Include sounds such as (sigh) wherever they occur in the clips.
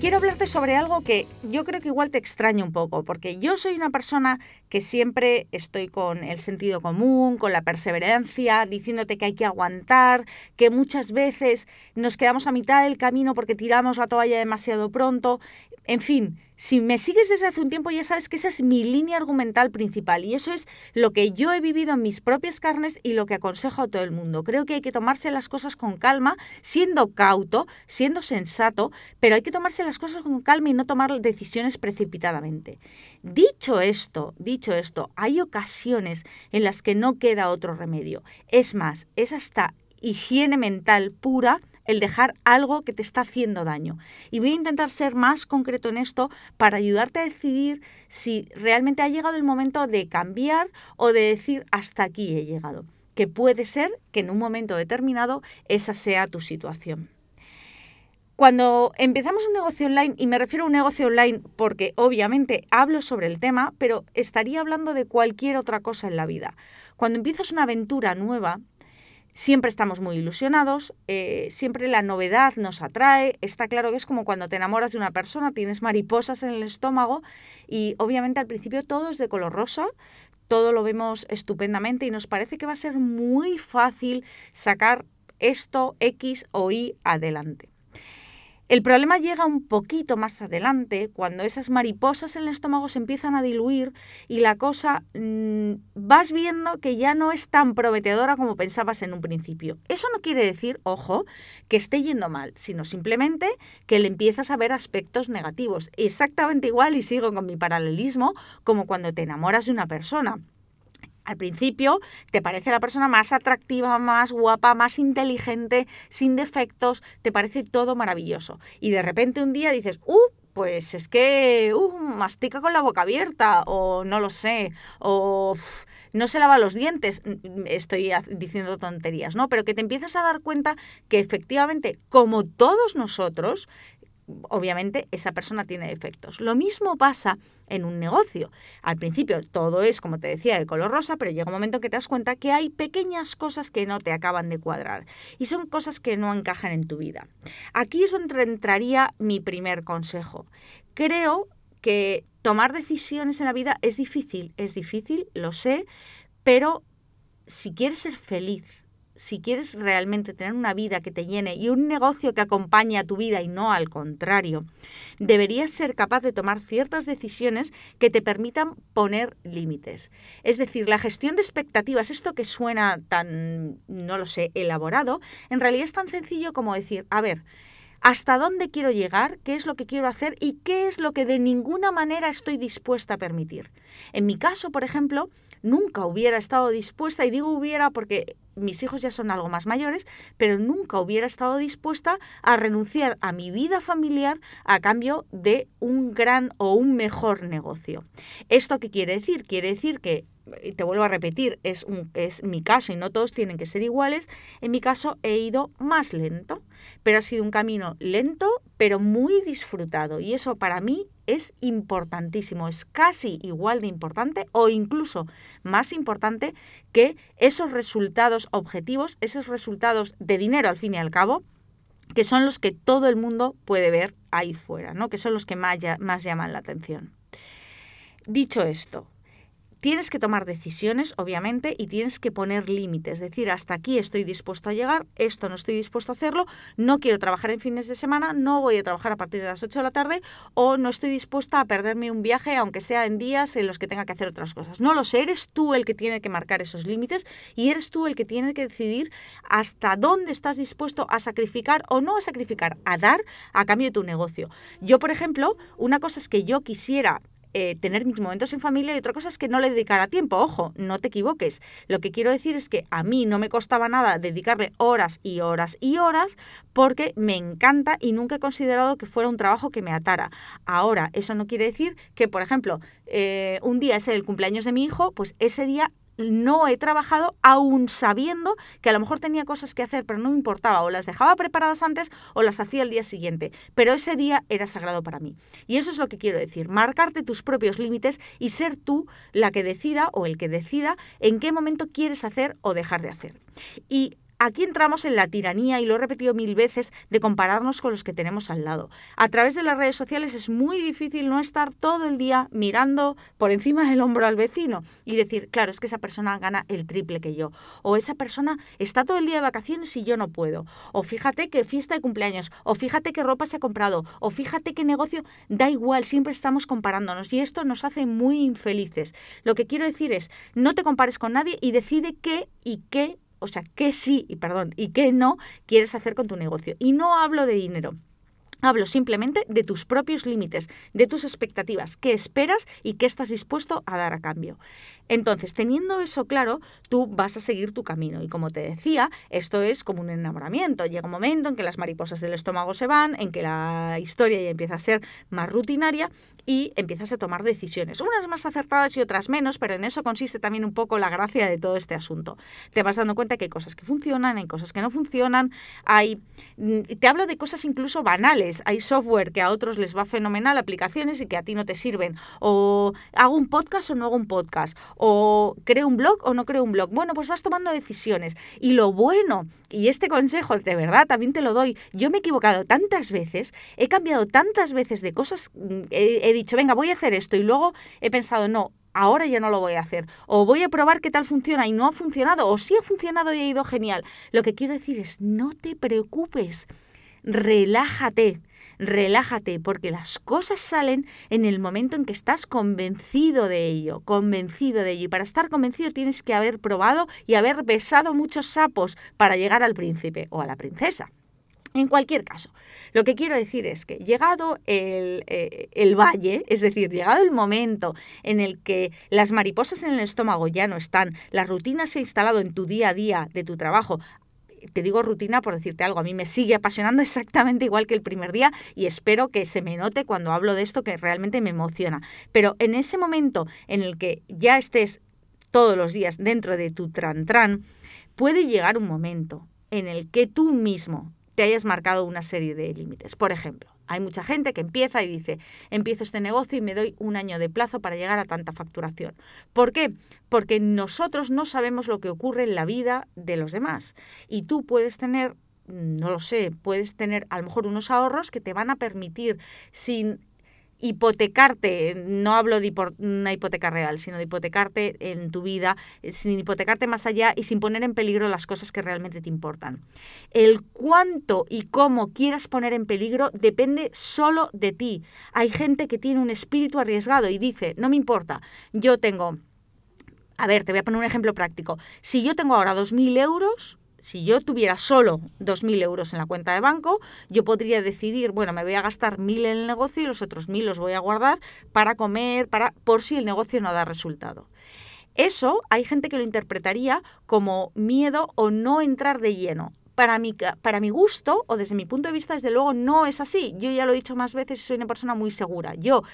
quiero hablarte sobre algo que yo creo que igual te extraña un poco, porque yo soy una persona que siempre estoy con el sentido común, con la perseverancia, diciéndote que hay que aguantar, que muchas veces nos quedamos a mitad del camino porque tiramos la toalla demasiado pronto, en fin, si me sigues desde hace un tiempo ya sabes que esa es mi línea argumental principal y eso es lo que yo he vivido en mis propias carnes y lo que aconsejo a todo el mundo. Creo que hay que tomarse las cosas con calma, siendo cauto, siendo sensato, pero hay que tomarse las cosas con calma y no tomar decisiones precipitadamente. Dicho esto, dicho esto, hay ocasiones en las que no queda otro remedio. Es más, es hasta higiene mental pura el dejar algo que te está haciendo daño. Y voy a intentar ser más concreto en esto para ayudarte a decidir si realmente ha llegado el momento de cambiar o de decir hasta aquí he llegado. Que puede ser que en un momento determinado esa sea tu situación. Cuando empezamos un negocio online, y me refiero a un negocio online porque obviamente hablo sobre el tema, pero estaría hablando de cualquier otra cosa en la vida. Cuando empiezas una aventura nueva, Siempre estamos muy ilusionados, eh, siempre la novedad nos atrae. Está claro que es como cuando te enamoras de una persona, tienes mariposas en el estómago y obviamente al principio todo es de color rosa, todo lo vemos estupendamente y nos parece que va a ser muy fácil sacar esto X o Y adelante. El problema llega un poquito más adelante, cuando esas mariposas en el estómago se empiezan a diluir y la cosa mm, vas viendo que ya no es tan prometedora como pensabas en un principio. Eso no quiere decir, ojo, que esté yendo mal, sino simplemente que le empiezas a ver aspectos negativos. Exactamente igual, y sigo con mi paralelismo, como cuando te enamoras de una persona. Al principio te parece la persona más atractiva, más guapa, más inteligente, sin defectos, te parece todo maravilloso. Y de repente un día dices, ¡uh! Pues es que uh, mastica con la boca abierta, o no lo sé, o no se lava los dientes, estoy diciendo tonterías, ¿no? Pero que te empiezas a dar cuenta que efectivamente, como todos nosotros, obviamente esa persona tiene defectos. Lo mismo pasa en un negocio. Al principio todo es, como te decía, de color rosa, pero llega un momento en que te das cuenta que hay pequeñas cosas que no te acaban de cuadrar y son cosas que no encajan en tu vida. Aquí es donde entraría mi primer consejo. Creo que tomar decisiones en la vida es difícil, es difícil, lo sé, pero si quieres ser feliz, si quieres realmente tener una vida que te llene y un negocio que acompañe a tu vida y no al contrario, deberías ser capaz de tomar ciertas decisiones que te permitan poner límites. Es decir, la gestión de expectativas, esto que suena tan, no lo sé, elaborado, en realidad es tan sencillo como decir, a ver, hasta dónde quiero llegar, qué es lo que quiero hacer y qué es lo que de ninguna manera estoy dispuesta a permitir. En mi caso, por ejemplo, nunca hubiera estado dispuesta, y digo hubiera porque mis hijos ya son algo más mayores, pero nunca hubiera estado dispuesta a renunciar a mi vida familiar a cambio de un gran o un mejor negocio. ¿Esto qué quiere decir? Quiere decir que te vuelvo a repetir, es, un, es mi caso y no todos tienen que ser iguales, en mi caso he ido más lento, pero ha sido un camino lento, pero muy disfrutado y eso para mí es importantísimo, es casi igual de importante o incluso más importante que esos resultados objetivos, esos resultados de dinero al fin y al cabo, que son los que todo el mundo puede ver ahí fuera, ¿no? que son los que más, más llaman la atención. Dicho esto, tienes que tomar decisiones, obviamente, y tienes que poner límites. Es decir, hasta aquí estoy dispuesto a llegar, esto no estoy dispuesto a hacerlo, no quiero trabajar en fines de semana, no voy a trabajar a partir de las 8 de la tarde o no estoy dispuesta a perderme un viaje, aunque sea en días en los que tenga que hacer otras cosas. No lo sé, eres tú el que tiene que marcar esos límites y eres tú el que tiene que decidir hasta dónde estás dispuesto a sacrificar o no a sacrificar, a dar a cambio de tu negocio. Yo, por ejemplo, una cosa es que yo quisiera eh, tener mis momentos en familia y otra cosa es que no le dedicara tiempo. Ojo, no te equivoques. Lo que quiero decir es que a mí no me costaba nada dedicarle horas y horas y horas porque me encanta y nunca he considerado que fuera un trabajo que me atara. Ahora, eso no quiere decir que, por ejemplo, eh, un día es el cumpleaños de mi hijo, pues ese día no he trabajado aún sabiendo que a lo mejor tenía cosas que hacer, pero no me importaba, o las dejaba preparadas antes o las hacía el día siguiente, pero ese día era sagrado para mí. Y eso es lo que quiero decir, marcarte tus propios límites y ser tú la que decida o el que decida en qué momento quieres hacer o dejar de hacer. Y Aquí entramos en la tiranía, y lo he repetido mil veces, de compararnos con los que tenemos al lado. A través de las redes sociales es muy difícil no estar todo el día mirando por encima del hombro al vecino y decir, claro, es que esa persona gana el triple que yo. O esa persona está todo el día de vacaciones y yo no puedo. O fíjate qué fiesta de cumpleaños. O fíjate qué ropa se ha comprado. O fíjate qué negocio. Da igual, siempre estamos comparándonos y esto nos hace muy infelices. Lo que quiero decir es, no te compares con nadie y decide qué y qué o sea, qué sí y perdón y qué no quieres hacer con tu negocio. Y no hablo de dinero. Hablo simplemente de tus propios límites, de tus expectativas, qué esperas y qué estás dispuesto a dar a cambio. Entonces, teniendo eso claro, tú vas a seguir tu camino. Y como te decía, esto es como un enamoramiento. Llega un momento en que las mariposas del estómago se van, en que la historia ya empieza a ser más rutinaria y empiezas a tomar decisiones. Unas más acertadas y otras menos, pero en eso consiste también un poco la gracia de todo este asunto. Te vas dando cuenta que hay cosas que funcionan, hay cosas que no funcionan, hay... Mm, te hablo de cosas incluso banales hay software que a otros les va fenomenal, aplicaciones y que a ti no te sirven. O hago un podcast o no hago un podcast. O creo un blog o no creo un blog. Bueno, pues vas tomando decisiones. Y lo bueno, y este consejo de verdad también te lo doy, yo me he equivocado tantas veces, he cambiado tantas veces de cosas, mm, he, he dicho, venga, voy a hacer esto y luego he pensado, no, ahora ya no lo voy a hacer. O voy a probar qué tal funciona y no ha funcionado. O sí ha funcionado y ha ido genial. Lo que quiero decir es, no te preocupes relájate, relájate, porque las cosas salen en el momento en que estás convencido de ello, convencido de ello. Y para estar convencido tienes que haber probado y haber besado muchos sapos para llegar al príncipe o a la princesa. En cualquier caso, lo que quiero decir es que llegado el, eh, el, valle, es decir, llegado el momento en el que las mariposas en el estómago ya no están, la rutina se ha instalado en tu día a día de tu trabajo, te digo rutina por decirte algo, a mí me sigue apasionando (laughs) exactamente igual que el primer día y espero que se me note cuando hablo de esto que realmente me emociona. Pero en ese momento en el que ya estés todos los días dentro de tu tran tran, puede llegar un momento en el que tú mismo te hayas marcado una serie de límites. Por ejemplo, hay mucha gente que empieza y dice, empiezo este negocio y me doy un año de plazo para llegar a tanta facturación. ¿Por qué? Porque nosotros no sabemos lo que ocurre en la vida de los demás. Y tú puedes tener no lo sé, puedes tener a lo mejor unos ahorros que te van a permitir sin hipotecarte, no hablo de una hipoteca real, sino de hipotecarte en tu vida, eh, sin hipotecarte más allá y sin poner en peligro las cosas que realmente te importan. El cuánto y cómo quieras poner en peligro depende solo de ti. Hay gente que tiene un espíritu arriesgado y dice, no me importa, yo tengo... A ver, te voy a poner un ejemplo práctico. Si yo tengo ahora 2.000 euros, si yo tuviera solo 2.000 euros en la cuenta de banco, yo podría decidir, bueno, me voy a gastar 1.000 en el negocio y los otros 1.000 los voy a guardar para comer, para por si el negocio no da resultado. Eso hay gente que lo interpretaría como miedo o no entrar de lleno. Para mi, para mi gusto, o desde mi punto de vista, desde luego, no es así. Yo ya lo he dicho más veces soy una persona muy segura. Yo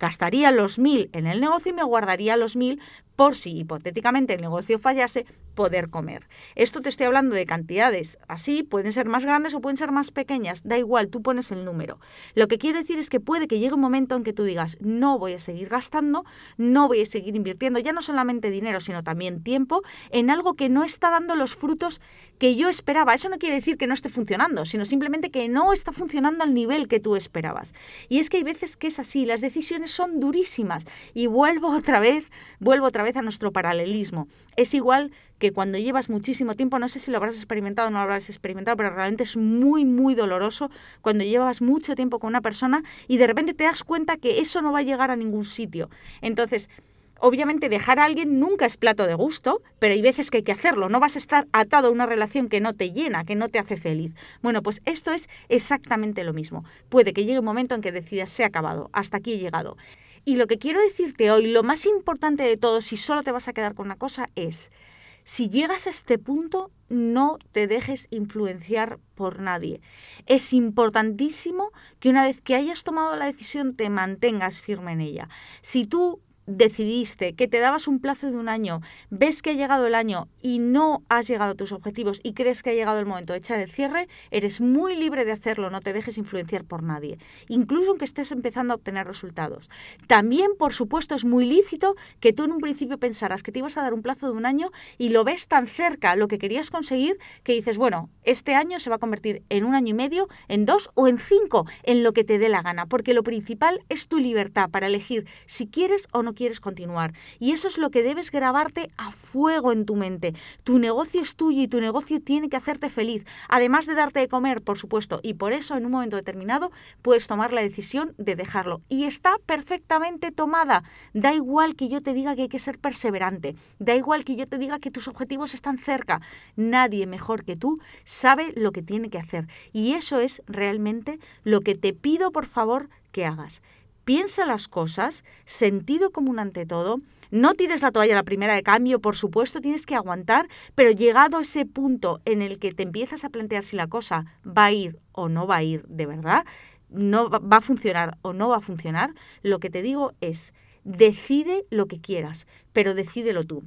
gastaría los 1.000 en el negocio y me guardaría los 1.000 por si hipotéticamente el negocio fallase, poder comer. Esto te estoy hablando de cantidades así, pueden ser más grandes o pueden ser más pequeñas, da igual, tú pones el número. Lo que quiero decir es que puede que llegue un momento en que tú digas, no voy a seguir gastando, no voy a seguir invirtiendo, ya no solamente dinero, sino también tiempo, en algo que no está dando los frutos que yo esperaba. Eso no quiere decir que no esté funcionando, sino simplemente que no está funcionando al nivel que tú esperabas. Y es que hay veces que es así, las decisiones son durísimas. Y vuelvo (laughs) otra vez, vuelvo otra vez a nuestro paralelismo. Es igual que cuando llevas muchísimo tiempo, no sé si lo habrás experimentado o no lo habrás experimentado, pero realmente es muy, muy doloroso cuando llevas mucho tiempo con una persona y de repente te das cuenta que eso no va a llegar a ningún sitio. Entonces, Obviamente dejar a alguien nunca es plato de gusto, pero hay veces que hay que hacerlo. No vas a estar atado a una relación que no te llena, que no te hace feliz. Bueno, pues esto es exactamente lo mismo. Puede que llegue un momento en que decidas, se ha acabado, hasta aquí he llegado. Y lo que quiero decirte hoy, lo más importante de todo, si solo te vas a quedar con una cosa, es, si llegas a este punto, no te dejes influenciar por nadie. Es importantísimo que una vez que hayas tomado la decisión te mantengas firme en ella. Si tú decidiste que te dabas un plazo de un año, ves que ha llegado el año y no has llegado a tus objetivos y crees que ha llegado el momento de echar el cierre, eres muy libre de hacerlo, no te dejes influenciar por nadie, incluso aunque estés empezando a obtener resultados. También, por supuesto, es muy lícito que tú en un principio pensaras que te ibas a dar un plazo de un año y lo ves tan cerca lo que querías conseguir que dices, bueno, este año se va a convertir en un año y medio, en dos o en cinco, en lo que te dé la gana, porque lo principal es tu libertad para elegir si quieres o no quieres continuar. Y eso es lo que debes grabarte a fuego en tu mente. Tu negocio es tuyo y tu negocio tiene que hacerte feliz, además de darte de comer, por supuesto, y por eso en un momento determinado puedes tomar la decisión de dejarlo. Y está perfectamente tomada. Da igual que yo te diga que hay que ser perseverante, da igual que yo te diga que tus objetivos están cerca. Nadie mejor que tú sabe lo que tiene que hacer. Y eso es realmente lo que te pido, por favor, que hagas. Piensa las cosas, sentido común ante todo. No tires la toalla a la primera de cambio, por supuesto, tienes que aguantar, pero llegado a ese punto en el que te empiezas a plantear si la cosa va a ir o no va a ir de verdad, no va a funcionar o no va a funcionar, lo que te digo es, decide lo que quieras, pero decídelo tú.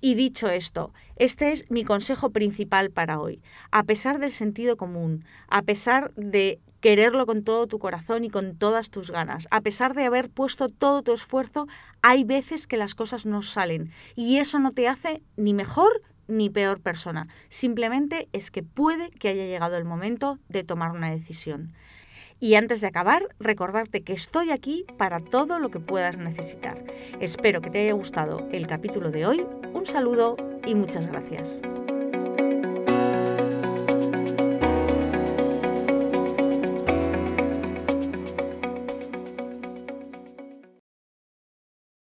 Y dicho esto, este es mi consejo principal para hoy. A pesar del sentido común, a pesar de quererlo con todo tu corazón y con todas tus ganas, a pesar de haber puesto todo tu esfuerzo, hay veces que las cosas no salen. Y eso no te hace ni mejor ni peor persona. Simplemente es que puede que haya llegado el momento de tomar una decisión. Y antes de acabar, recordarte que estoy aquí para todo lo que puedas necesitar. Espero que te haya gustado el capítulo de hoy. Un saludo y muchas gracias.